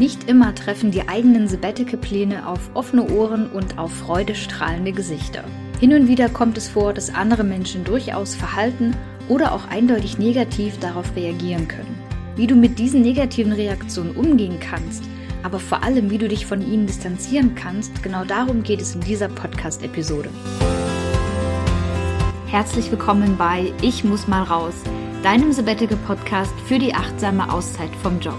Nicht immer treffen die eigenen Sabbatical-Pläne auf offene Ohren und auf freudestrahlende Gesichter. Hin und wieder kommt es vor, dass andere Menschen durchaus verhalten oder auch eindeutig negativ darauf reagieren können. Wie du mit diesen negativen Reaktionen umgehen kannst, aber vor allem, wie du dich von ihnen distanzieren kannst, genau darum geht es in dieser Podcast-Episode. Herzlich willkommen bei Ich muss mal raus, deinem Sabbatical-Podcast für die achtsame Auszeit vom Job.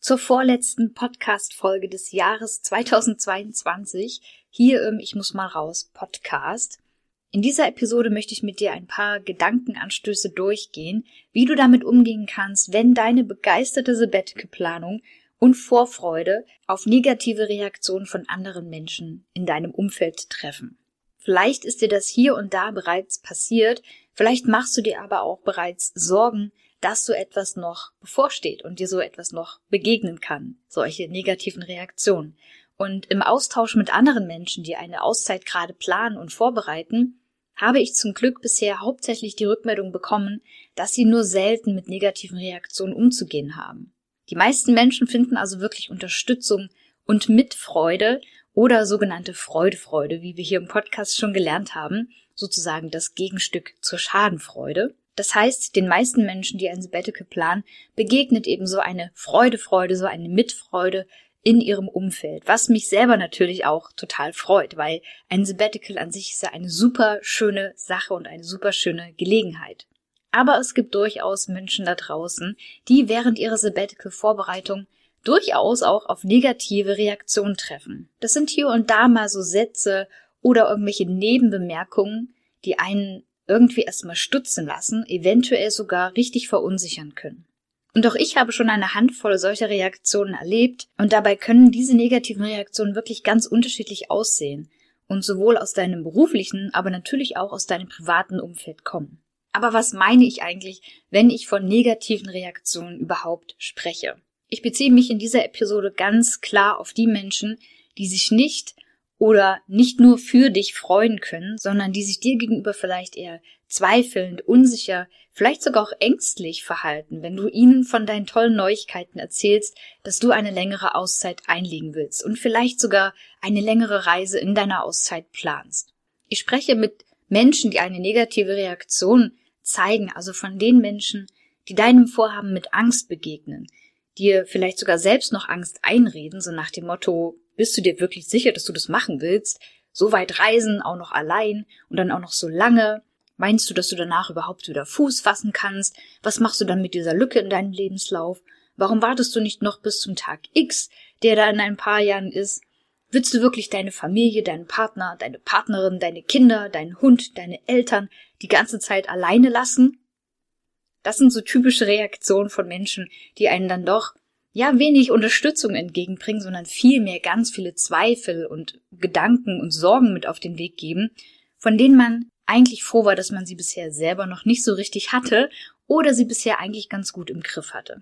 zur vorletzten Podcast-Folge des Jahres 2022 hier im Ich muss mal raus Podcast. In dieser Episode möchte ich mit dir ein paar Gedankenanstöße durchgehen, wie du damit umgehen kannst, wenn deine begeisterte Sabbatical-Planung und Vorfreude auf negative Reaktionen von anderen Menschen in deinem Umfeld treffen. Vielleicht ist dir das hier und da bereits passiert, vielleicht machst du dir aber auch bereits Sorgen, dass so etwas noch bevorsteht und dir so etwas noch begegnen kann, solche negativen Reaktionen. Und im Austausch mit anderen Menschen, die eine Auszeit gerade planen und vorbereiten, habe ich zum Glück bisher hauptsächlich die Rückmeldung bekommen, dass sie nur selten mit negativen Reaktionen umzugehen haben. Die meisten Menschen finden also wirklich Unterstützung und Mitfreude oder sogenannte Freudefreude, wie wir hier im Podcast schon gelernt haben, sozusagen das Gegenstück zur Schadenfreude. Das heißt, den meisten Menschen, die ein Sabbatical planen, begegnet eben so eine Freudefreude, so eine Mitfreude in ihrem Umfeld, was mich selber natürlich auch total freut, weil ein Sabbatical an sich ist ja eine super schöne Sache und eine super schöne Gelegenheit. Aber es gibt durchaus Menschen da draußen, die während ihrer Sabbatical-Vorbereitung durchaus auch auf negative Reaktionen treffen. Das sind hier und da mal so Sätze oder irgendwelche Nebenbemerkungen, die einen irgendwie erstmal stutzen lassen, eventuell sogar richtig verunsichern können. Und auch ich habe schon eine Handvoll solcher Reaktionen erlebt, und dabei können diese negativen Reaktionen wirklich ganz unterschiedlich aussehen und sowohl aus deinem beruflichen, aber natürlich auch aus deinem privaten Umfeld kommen. Aber was meine ich eigentlich, wenn ich von negativen Reaktionen überhaupt spreche? Ich beziehe mich in dieser Episode ganz klar auf die Menschen, die sich nicht oder nicht nur für dich freuen können, sondern die sich dir gegenüber vielleicht eher zweifelnd, unsicher, vielleicht sogar auch ängstlich verhalten, wenn du ihnen von deinen tollen Neuigkeiten erzählst, dass du eine längere Auszeit einlegen willst und vielleicht sogar eine längere Reise in deiner Auszeit planst. Ich spreche mit Menschen, die eine negative Reaktion zeigen, also von den Menschen, die deinem Vorhaben mit Angst begegnen, dir vielleicht sogar selbst noch Angst einreden, so nach dem Motto, bist du dir wirklich sicher, dass du das machen willst? So weit reisen, auch noch allein und dann auch noch so lange? Meinst du, dass du danach überhaupt wieder Fuß fassen kannst? Was machst du dann mit dieser Lücke in deinem Lebenslauf? Warum wartest du nicht noch bis zum Tag X, der da in ein paar Jahren ist? Willst du wirklich deine Familie, deinen Partner, deine Partnerin, deine Kinder, deinen Hund, deine Eltern die ganze Zeit alleine lassen? Das sind so typische Reaktionen von Menschen, die einen dann doch ja wenig Unterstützung entgegenbringen, sondern vielmehr ganz viele Zweifel und Gedanken und Sorgen mit auf den Weg geben, von denen man eigentlich froh war, dass man sie bisher selber noch nicht so richtig hatte oder sie bisher eigentlich ganz gut im Griff hatte.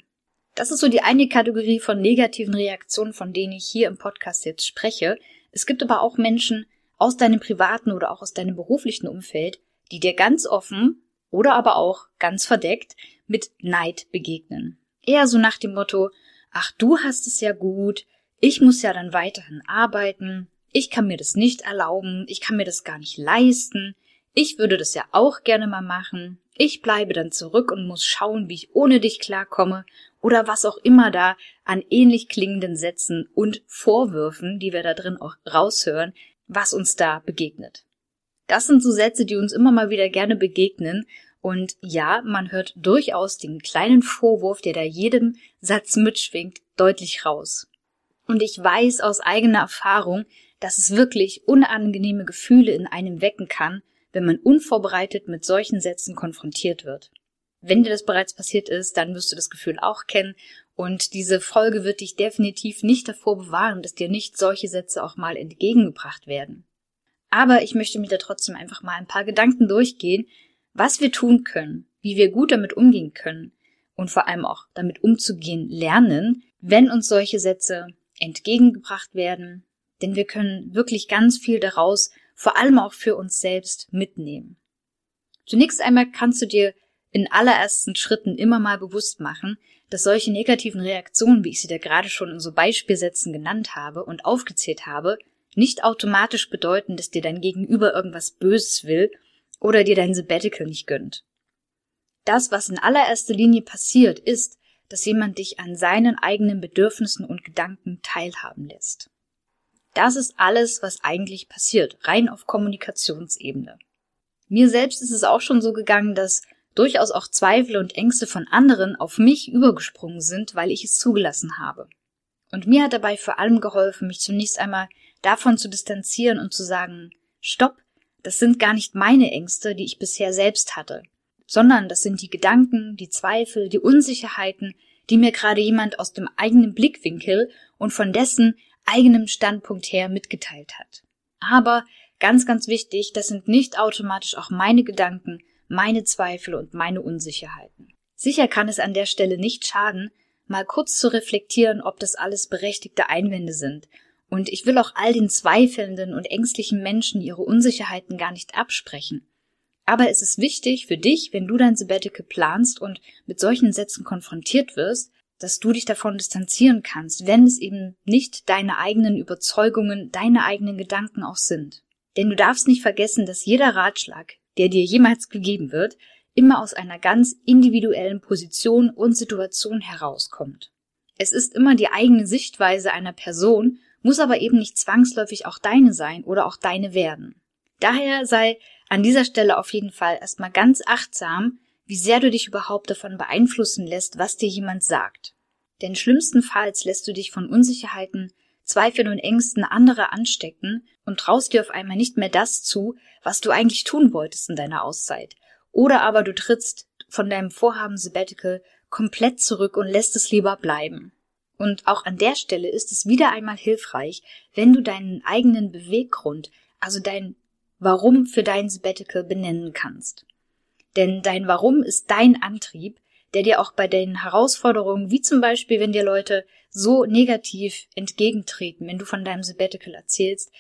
Das ist so die eine Kategorie von negativen Reaktionen, von denen ich hier im Podcast jetzt spreche. Es gibt aber auch Menschen aus deinem privaten oder auch aus deinem beruflichen Umfeld, die dir ganz offen oder aber auch ganz verdeckt mit Neid begegnen. Eher so nach dem Motto, ach, du hast es ja gut, ich muss ja dann weiterhin arbeiten, ich kann mir das nicht erlauben, ich kann mir das gar nicht leisten, ich würde das ja auch gerne mal machen, ich bleibe dann zurück und muss schauen, wie ich ohne dich klarkomme oder was auch immer da an ähnlich klingenden Sätzen und Vorwürfen, die wir da drin auch raushören, was uns da begegnet. Das sind so Sätze, die uns immer mal wieder gerne begegnen und ja, man hört durchaus den kleinen Vorwurf, der da jedem Satz mitschwingt, deutlich raus. Und ich weiß aus eigener Erfahrung, dass es wirklich unangenehme Gefühle in einem wecken kann, wenn man unvorbereitet mit solchen Sätzen konfrontiert wird. Wenn dir das bereits passiert ist, dann wirst du das Gefühl auch kennen Und diese Folge wird dich definitiv nicht davor bewahren, dass dir nicht solche Sätze auch mal entgegengebracht werden. Aber ich möchte mit dir trotzdem einfach mal ein paar Gedanken durchgehen, was wir tun können, wie wir gut damit umgehen können und vor allem auch damit umzugehen lernen, wenn uns solche Sätze entgegengebracht werden, denn wir können wirklich ganz viel daraus, vor allem auch für uns selbst, mitnehmen. Zunächst einmal kannst du dir in allerersten Schritten immer mal bewusst machen, dass solche negativen Reaktionen, wie ich sie dir gerade schon in so Beispielsätzen genannt habe und aufgezählt habe, nicht automatisch bedeuten, dass dir dein Gegenüber irgendwas Böses will oder dir dein Sabbatical nicht gönnt. Das, was in allererster Linie passiert, ist, dass jemand dich an seinen eigenen Bedürfnissen und Gedanken teilhaben lässt. Das ist alles, was eigentlich passiert, rein auf Kommunikationsebene. Mir selbst ist es auch schon so gegangen, dass durchaus auch Zweifel und Ängste von anderen auf mich übergesprungen sind, weil ich es zugelassen habe. Und mir hat dabei vor allem geholfen, mich zunächst einmal davon zu distanzieren und zu sagen, stopp, das sind gar nicht meine Ängste, die ich bisher selbst hatte, sondern das sind die Gedanken, die Zweifel, die Unsicherheiten, die mir gerade jemand aus dem eigenen Blickwinkel und von dessen eigenem Standpunkt her mitgeteilt hat. Aber ganz, ganz wichtig, das sind nicht automatisch auch meine Gedanken, meine Zweifel und meine Unsicherheiten. Sicher kann es an der Stelle nicht schaden, mal kurz zu reflektieren, ob das alles berechtigte Einwände sind. Und ich will auch all den zweifelnden und ängstlichen Menschen ihre Unsicherheiten gar nicht absprechen. Aber es ist wichtig für dich, wenn du dein Sabbatical planst und mit solchen Sätzen konfrontiert wirst, dass du dich davon distanzieren kannst, wenn es eben nicht deine eigenen Überzeugungen, deine eigenen Gedanken auch sind. Denn du darfst nicht vergessen, dass jeder Ratschlag, der dir jemals gegeben wird, immer aus einer ganz individuellen Position und Situation herauskommt. Es ist immer die eigene Sichtweise einer Person, muss aber eben nicht zwangsläufig auch deine sein oder auch deine werden. Daher sei an dieser Stelle auf jeden Fall erstmal ganz achtsam, wie sehr du dich überhaupt davon beeinflussen lässt, was dir jemand sagt. Denn schlimmstenfalls lässt du dich von Unsicherheiten, Zweifeln und Ängsten anderer anstecken und traust dir auf einmal nicht mehr das zu, was du eigentlich tun wolltest in deiner Auszeit. Oder aber du trittst von deinem Vorhaben Sabbatical komplett zurück und lässt es lieber bleiben. Und auch an der Stelle ist es wieder einmal hilfreich, wenn du deinen eigenen Beweggrund, also dein Warum für dein Sabbatical benennen kannst. Denn dein Warum ist dein Antrieb, der dir auch bei den Herausforderungen, wie zum Beispiel, wenn dir Leute so negativ entgegentreten, wenn du von deinem Sabbatical erzählst,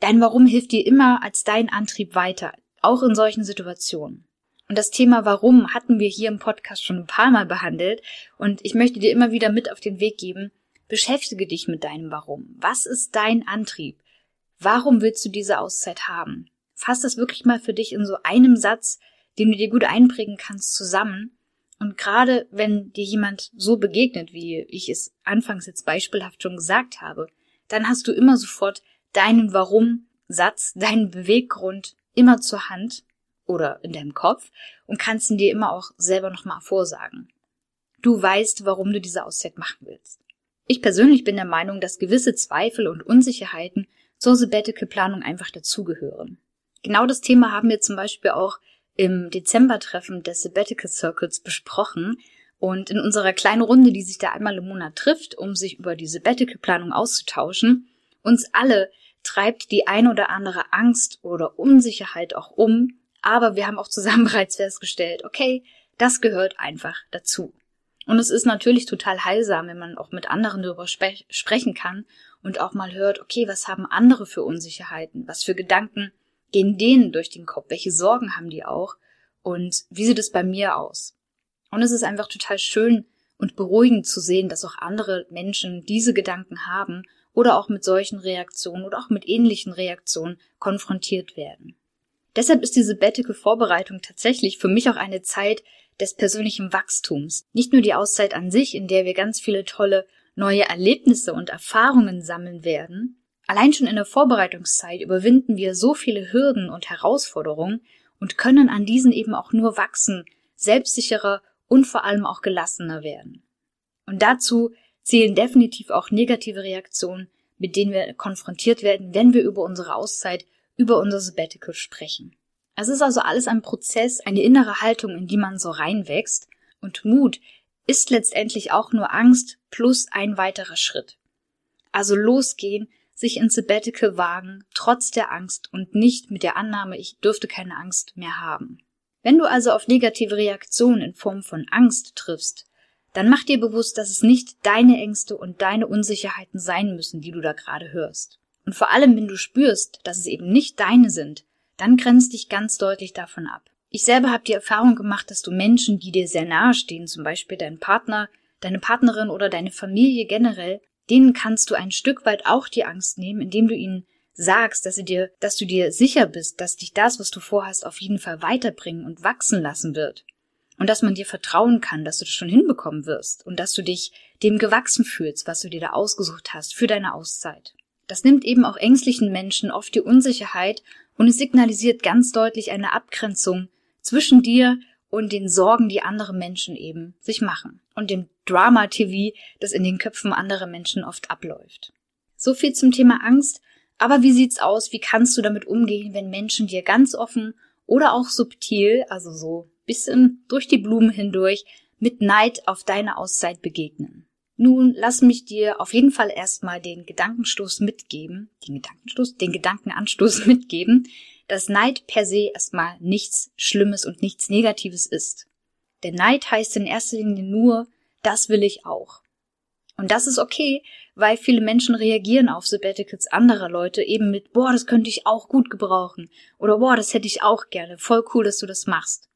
dein Warum hilft dir immer als dein Antrieb weiter, auch in solchen Situationen. Und das Thema Warum hatten wir hier im Podcast schon ein paar Mal behandelt und ich möchte dir immer wieder mit auf den Weg geben, beschäftige dich mit deinem Warum. Was ist dein Antrieb? Warum willst du diese Auszeit haben? Fass das wirklich mal für dich in so einem Satz, den du dir gut einprägen kannst, zusammen und gerade wenn dir jemand so begegnet, wie ich es anfangs jetzt beispielhaft schon gesagt habe, dann hast du immer sofort deinen Warum-Satz, deinen Beweggrund immer zur Hand oder in deinem Kopf und kannst ihn dir immer auch selber nochmal vorsagen. Du weißt, warum du diese Auszeit machen willst. Ich persönlich bin der Meinung, dass gewisse Zweifel und Unsicherheiten zur Sabbatical-Planung einfach dazugehören. Genau das Thema haben wir zum Beispiel auch im Dezember-Treffen des Sabbatical Circles besprochen und in unserer kleinen Runde, die sich da einmal im Monat trifft, um sich über die Sabbatical-Planung auszutauschen, uns alle treibt die ein oder andere Angst oder Unsicherheit auch um, aber wir haben auch zusammen bereits festgestellt, okay, das gehört einfach dazu. Und es ist natürlich total heilsam, wenn man auch mit anderen darüber spre sprechen kann und auch mal hört, okay, was haben andere für Unsicherheiten, was für Gedanken gehen denen durch den Kopf? Welche Sorgen haben die auch? Und wie sieht es bei mir aus? Und es ist einfach total schön und beruhigend zu sehen, dass auch andere Menschen diese Gedanken haben oder auch mit solchen Reaktionen oder auch mit ähnlichen Reaktionen konfrontiert werden. Deshalb ist diese bettige Vorbereitung tatsächlich für mich auch eine Zeit des persönlichen Wachstums. Nicht nur die Auszeit an sich, in der wir ganz viele tolle neue Erlebnisse und Erfahrungen sammeln werden, Allein schon in der Vorbereitungszeit überwinden wir so viele Hürden und Herausforderungen und können an diesen eben auch nur wachsen, selbstsicherer und vor allem auch gelassener werden. Und dazu zählen definitiv auch negative Reaktionen, mit denen wir konfrontiert werden, wenn wir über unsere Auszeit, über unser Sabbatical sprechen. Es ist also alles ein Prozess, eine innere Haltung, in die man so reinwächst, und Mut ist letztendlich auch nur Angst plus ein weiterer Schritt. Also losgehen, sich ins Sabbatical wagen, trotz der Angst und nicht mit der Annahme, ich dürfte keine Angst mehr haben. Wenn du also auf negative Reaktionen in Form von Angst triffst, dann mach dir bewusst, dass es nicht deine Ängste und deine Unsicherheiten sein müssen, die du da gerade hörst. Und vor allem, wenn du spürst, dass es eben nicht deine sind, dann grenzt dich ganz deutlich davon ab. Ich selber habe die Erfahrung gemacht, dass du Menschen, die dir sehr nahe stehen, zum Beispiel dein Partner, deine Partnerin oder deine Familie generell, denen kannst du ein Stück weit auch die Angst nehmen, indem du ihnen sagst, dass sie dir, dass du dir sicher bist, dass dich das, was du vorhast, auf jeden Fall weiterbringen und wachsen lassen wird und dass man dir vertrauen kann, dass du das schon hinbekommen wirst und dass du dich dem gewachsen fühlst, was du dir da ausgesucht hast für deine Auszeit. Das nimmt eben auch ängstlichen Menschen oft die Unsicherheit und es signalisiert ganz deutlich eine Abgrenzung zwischen dir und den Sorgen, die andere Menschen eben sich machen und dem Drama-TV, das in den Köpfen anderer Menschen oft abläuft. So viel zum Thema Angst. Aber wie sieht's aus? Wie kannst du damit umgehen, wenn Menschen dir ganz offen oder auch subtil, also so bisschen durch die Blumen hindurch mit Neid auf deine Auszeit begegnen. Nun lass mich dir auf jeden Fall erstmal den Gedankenstoß mitgeben, den Gedankenstoß, den Gedankenanstoß mitgeben, dass Neid per se erstmal nichts Schlimmes und nichts Negatives ist. Denn Neid heißt in erster Linie nur, das will ich auch. Und das ist okay, weil viele Menschen reagieren auf Sabbaticals anderer Leute eben mit, boah, das könnte ich auch gut gebrauchen. Oder boah, das hätte ich auch gerne. Voll cool, dass du das machst.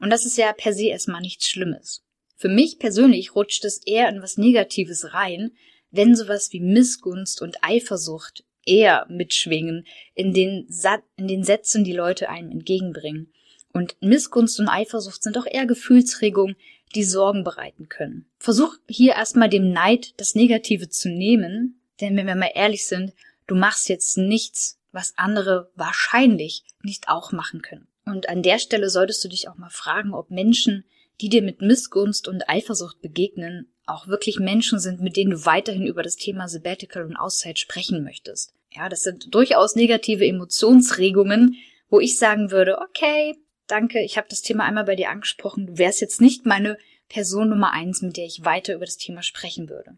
Und das ist ja per se erstmal nichts Schlimmes. Für mich persönlich rutscht es eher in was Negatives rein, wenn sowas wie Missgunst und Eifersucht eher mitschwingen in den, Sat in den Sätzen, die Leute einem entgegenbringen. Und Missgunst und Eifersucht sind doch eher Gefühlsregungen, die Sorgen bereiten können. Versuch hier erstmal dem Neid das Negative zu nehmen, denn wenn wir mal ehrlich sind, du machst jetzt nichts, was andere wahrscheinlich nicht auch machen können. Und an der Stelle solltest du dich auch mal fragen, ob Menschen, die dir mit Missgunst und Eifersucht begegnen, auch wirklich Menschen sind, mit denen du weiterhin über das Thema Sabbatical und Auszeit sprechen möchtest. Ja, das sind durchaus negative Emotionsregungen, wo ich sagen würde, okay, danke, ich habe das Thema einmal bei dir angesprochen, du wärst jetzt nicht meine Person Nummer eins, mit der ich weiter über das Thema sprechen würde.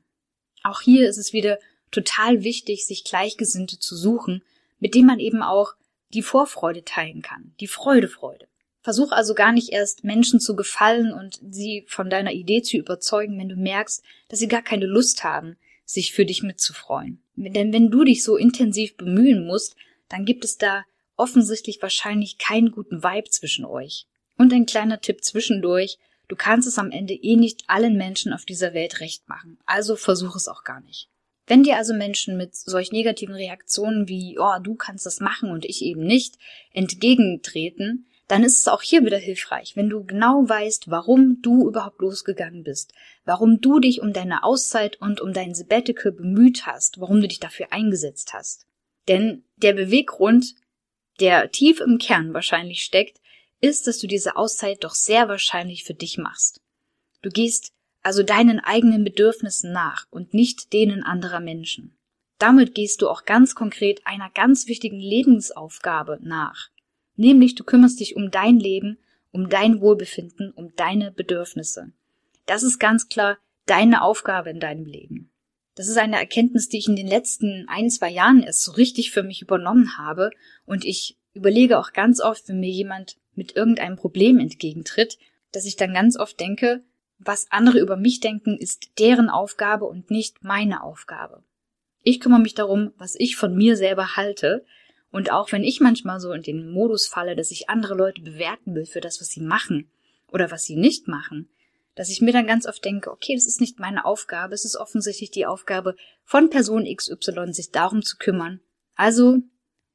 Auch hier ist es wieder total wichtig, sich Gleichgesinnte zu suchen, mit denen man eben auch die Vorfreude teilen kann, die Freude, Freude. Versuch also gar nicht erst Menschen zu gefallen und sie von deiner Idee zu überzeugen, wenn du merkst, dass sie gar keine Lust haben, sich für dich mitzufreuen. Denn wenn du dich so intensiv bemühen musst, dann gibt es da offensichtlich wahrscheinlich keinen guten Vibe zwischen euch. Und ein kleiner Tipp zwischendurch, du kannst es am Ende eh nicht allen Menschen auf dieser Welt recht machen, also versuch es auch gar nicht. Wenn dir also Menschen mit solch negativen Reaktionen wie, oh, du kannst das machen und ich eben nicht, entgegentreten, dann ist es auch hier wieder hilfreich, wenn du genau weißt, warum du überhaupt losgegangen bist, warum du dich um deine Auszeit und um dein Sabbatical bemüht hast, warum du dich dafür eingesetzt hast. Denn der Beweggrund, der tief im Kern wahrscheinlich steckt, ist, dass du diese Auszeit doch sehr wahrscheinlich für dich machst. Du gehst also deinen eigenen Bedürfnissen nach und nicht denen anderer Menschen. Damit gehst du auch ganz konkret einer ganz wichtigen Lebensaufgabe nach. Nämlich du kümmerst dich um dein Leben, um dein Wohlbefinden, um deine Bedürfnisse. Das ist ganz klar deine Aufgabe in deinem Leben. Das ist eine Erkenntnis, die ich in den letzten ein, zwei Jahren erst so richtig für mich übernommen habe und ich überlege auch ganz oft, wenn mir jemand mit irgendeinem Problem entgegentritt, dass ich dann ganz oft denke, was andere über mich denken, ist deren Aufgabe und nicht meine Aufgabe. Ich kümmere mich darum, was ich von mir selber halte. Und auch wenn ich manchmal so in den Modus falle, dass ich andere Leute bewerten will für das, was sie machen oder was sie nicht machen, dass ich mir dann ganz oft denke, okay, das ist nicht meine Aufgabe, es ist offensichtlich die Aufgabe von Person XY, sich darum zu kümmern. Also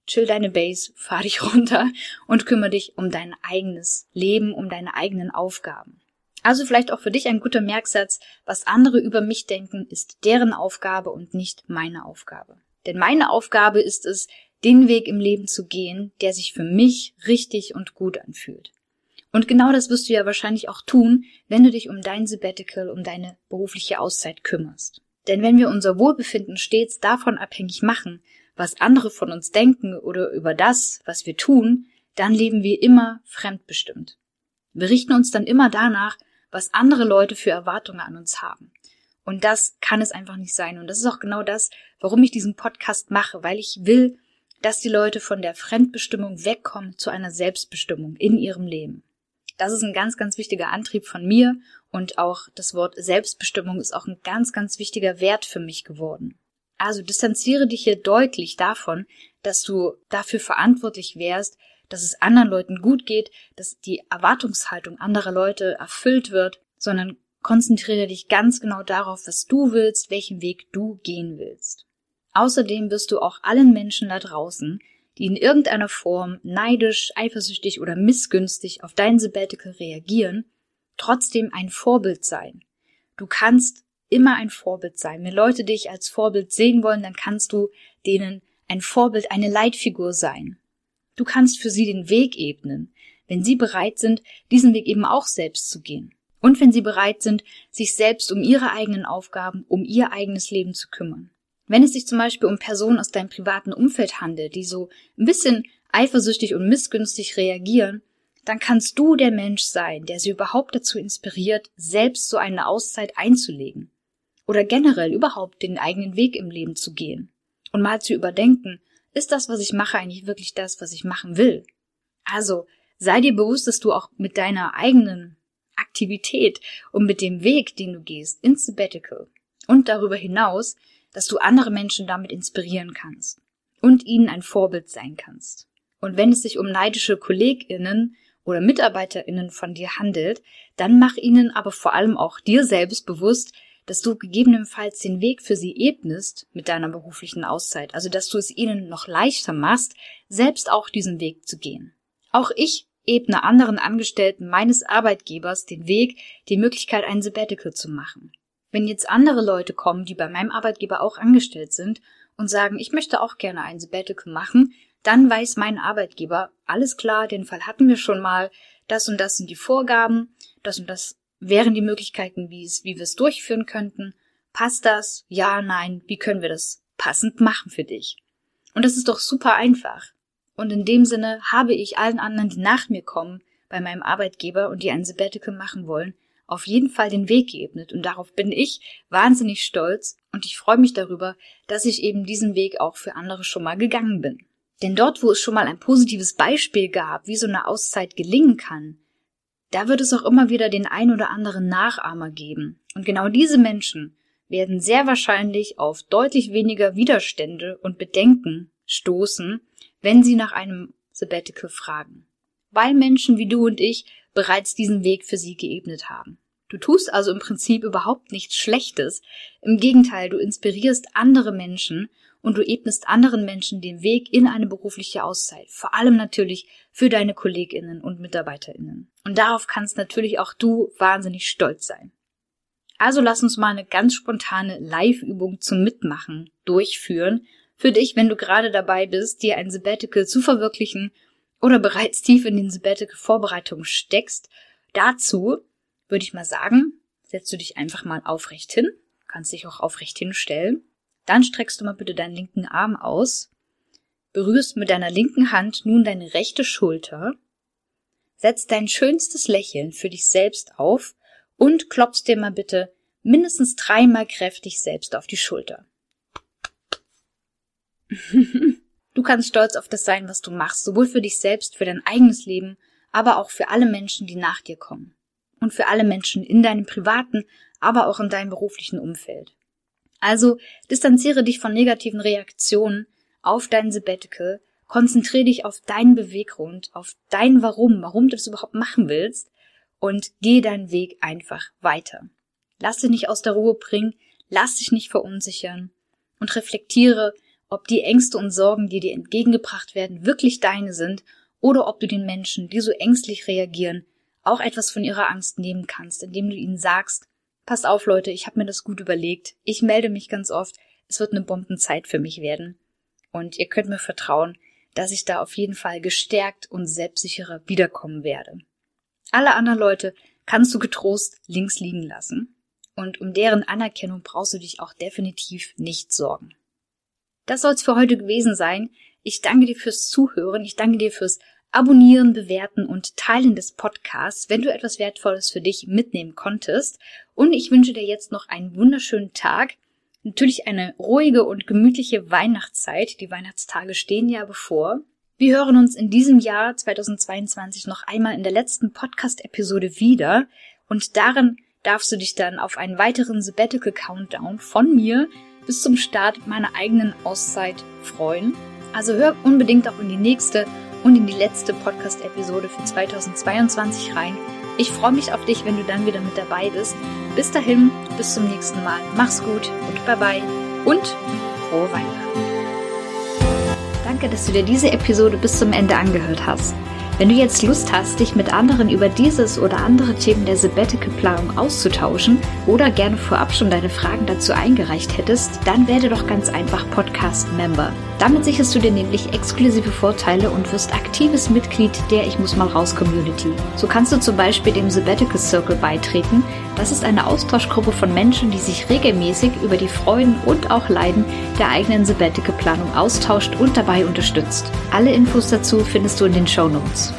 chill deine Base, fahr dich runter und kümmere dich um dein eigenes Leben, um deine eigenen Aufgaben. Also vielleicht auch für dich ein guter Merksatz, was andere über mich denken, ist deren Aufgabe und nicht meine Aufgabe. Denn meine Aufgabe ist es, den Weg im Leben zu gehen, der sich für mich richtig und gut anfühlt. Und genau das wirst du ja wahrscheinlich auch tun, wenn du dich um dein Sabbatical, um deine berufliche Auszeit kümmerst. Denn wenn wir unser Wohlbefinden stets davon abhängig machen, was andere von uns denken oder über das, was wir tun, dann leben wir immer fremdbestimmt. Wir richten uns dann immer danach, was andere Leute für Erwartungen an uns haben. Und das kann es einfach nicht sein. Und das ist auch genau das, warum ich diesen Podcast mache, weil ich will, dass die Leute von der Fremdbestimmung wegkommen zu einer Selbstbestimmung in ihrem Leben. Das ist ein ganz, ganz wichtiger Antrieb von mir und auch das Wort Selbstbestimmung ist auch ein ganz, ganz wichtiger Wert für mich geworden. Also distanziere dich hier deutlich davon, dass du dafür verantwortlich wärst, dass es anderen Leuten gut geht, dass die Erwartungshaltung anderer Leute erfüllt wird, sondern konzentriere dich ganz genau darauf, was du willst, welchen Weg du gehen willst. Außerdem wirst du auch allen Menschen da draußen, die in irgendeiner Form neidisch, eifersüchtig oder missgünstig auf dein Sabbatical reagieren, trotzdem ein Vorbild sein. Du kannst immer ein Vorbild sein. Wenn Leute dich als Vorbild sehen wollen, dann kannst du denen ein Vorbild, eine Leitfigur sein. Du kannst für sie den Weg ebnen, wenn sie bereit sind, diesen Weg eben auch selbst zu gehen. Und wenn sie bereit sind, sich selbst um ihre eigenen Aufgaben, um ihr eigenes Leben zu kümmern. Wenn es sich zum Beispiel um Personen aus deinem privaten Umfeld handelt, die so ein bisschen eifersüchtig und missgünstig reagieren, dann kannst du der Mensch sein, der sie überhaupt dazu inspiriert, selbst so eine Auszeit einzulegen. Oder generell überhaupt den eigenen Weg im Leben zu gehen. Und mal zu überdenken, ist das, was ich mache, eigentlich wirklich das, was ich machen will? Also, sei dir bewusst, dass du auch mit deiner eigenen Aktivität und mit dem Weg, den du gehst, ins Sabbatical und darüber hinaus dass du andere Menschen damit inspirieren kannst und ihnen ein Vorbild sein kannst. Und wenn es sich um neidische KollegInnen oder MitarbeiterInnen von dir handelt, dann mach ihnen aber vor allem auch dir selbst bewusst, dass du gegebenenfalls den Weg für sie ebnest mit deiner beruflichen Auszeit, also dass du es ihnen noch leichter machst, selbst auch diesen Weg zu gehen. Auch ich ebne anderen Angestellten meines Arbeitgebers den Weg, die Möglichkeit, ein Sabbatical zu machen. Wenn jetzt andere Leute kommen, die bei meinem Arbeitgeber auch angestellt sind und sagen, ich möchte auch gerne ein Sabbatical machen, dann weiß mein Arbeitgeber, alles klar, den Fall hatten wir schon mal, das und das sind die Vorgaben, das und das wären die Möglichkeiten, wie es, wie wir es durchführen könnten. Passt das? Ja, nein, wie können wir das passend machen für dich? Und das ist doch super einfach. Und in dem Sinne habe ich allen anderen, die nach mir kommen, bei meinem Arbeitgeber und die ein Sabbatical machen wollen, auf jeden Fall den Weg geebnet und darauf bin ich wahnsinnig stolz und ich freue mich darüber, dass ich eben diesen Weg auch für andere schon mal gegangen bin. Denn dort, wo es schon mal ein positives Beispiel gab, wie so eine Auszeit gelingen kann, da wird es auch immer wieder den ein oder anderen Nachahmer geben. Und genau diese Menschen werden sehr wahrscheinlich auf deutlich weniger Widerstände und Bedenken stoßen, wenn sie nach einem Sabbatical fragen. Weil Menschen wie du und ich bereits diesen Weg für sie geebnet haben. Du tust also im Prinzip überhaupt nichts Schlechtes. Im Gegenteil, du inspirierst andere Menschen und du ebnest anderen Menschen den Weg in eine berufliche Auszeit. Vor allem natürlich für deine KollegInnen und MitarbeiterInnen. Und darauf kannst natürlich auch du wahnsinnig stolz sein. Also lass uns mal eine ganz spontane Live-Übung zum Mitmachen durchführen. Für dich, wenn du gerade dabei bist, dir ein Sabbatical zu verwirklichen oder bereits tief in den Sabbatical-Vorbereitungen steckst, dazu würde ich mal sagen, setzt du dich einfach mal aufrecht hin, kannst dich auch aufrecht hinstellen, dann streckst du mal bitte deinen linken Arm aus, berührst mit deiner linken Hand nun deine rechte Schulter, setzt dein schönstes Lächeln für dich selbst auf und klopfst dir mal bitte mindestens dreimal kräftig selbst auf die Schulter. Du kannst stolz auf das sein, was du machst, sowohl für dich selbst, für dein eigenes Leben, aber auch für alle Menschen, die nach dir kommen. Und für alle Menschen in deinem privaten, aber auch in deinem beruflichen Umfeld. Also distanziere dich von negativen Reaktionen auf dein Sabbatical, konzentriere dich auf deinen Beweggrund, auf dein Warum, warum du das überhaupt machen willst und geh deinen Weg einfach weiter. Lass dich nicht aus der Ruhe bringen, lass dich nicht verunsichern und reflektiere, ob die Ängste und Sorgen, die dir entgegengebracht werden, wirklich deine sind oder ob du den Menschen, die so ängstlich reagieren, auch etwas von ihrer Angst nehmen kannst, indem du ihnen sagst, pass auf Leute, ich habe mir das gut überlegt, ich melde mich ganz oft, es wird eine Bombenzeit für mich werden. Und ihr könnt mir vertrauen, dass ich da auf jeden Fall gestärkt und selbstsicherer wiederkommen werde. Alle anderen Leute kannst du getrost links liegen lassen. Und um deren Anerkennung brauchst du dich auch definitiv nicht sorgen. Das soll's für heute gewesen sein. Ich danke dir fürs Zuhören. Ich danke dir fürs Abonnieren, bewerten und teilen des Podcasts, wenn du etwas Wertvolles für dich mitnehmen konntest. Und ich wünsche dir jetzt noch einen wunderschönen Tag. Natürlich eine ruhige und gemütliche Weihnachtszeit. Die Weihnachtstage stehen ja bevor. Wir hören uns in diesem Jahr 2022 noch einmal in der letzten Podcast-Episode wieder und darin darfst du dich dann auf einen weiteren Sabbatical Countdown von mir bis zum Start meiner eigenen Auszeit freuen. Also hör unbedingt auch in die nächste und in die letzte Podcast-Episode für 2022 rein. Ich freue mich auf dich, wenn du dann wieder mit dabei bist. Bis dahin, bis zum nächsten Mal. Mach's gut und bye bye und frohe Weihnachten. Danke, dass du dir diese Episode bis zum Ende angehört hast. Wenn du jetzt Lust hast, dich mit anderen über dieses oder andere Themen der Sabbatical-Planung auszutauschen oder gerne vorab schon deine Fragen dazu eingereicht hättest, dann werde doch ganz einfach Podcast-Member. Damit sicherst du dir nämlich exklusive Vorteile und wirst aktives Mitglied der Ich muss mal raus Community. So kannst du zum Beispiel dem Sabbatical Circle beitreten. Das ist eine Austauschgruppe von Menschen, die sich regelmäßig über die Freuden und auch Leiden der eigenen Sabbatical-Planung austauscht und dabei unterstützt. Alle Infos dazu findest du in den Show Notes.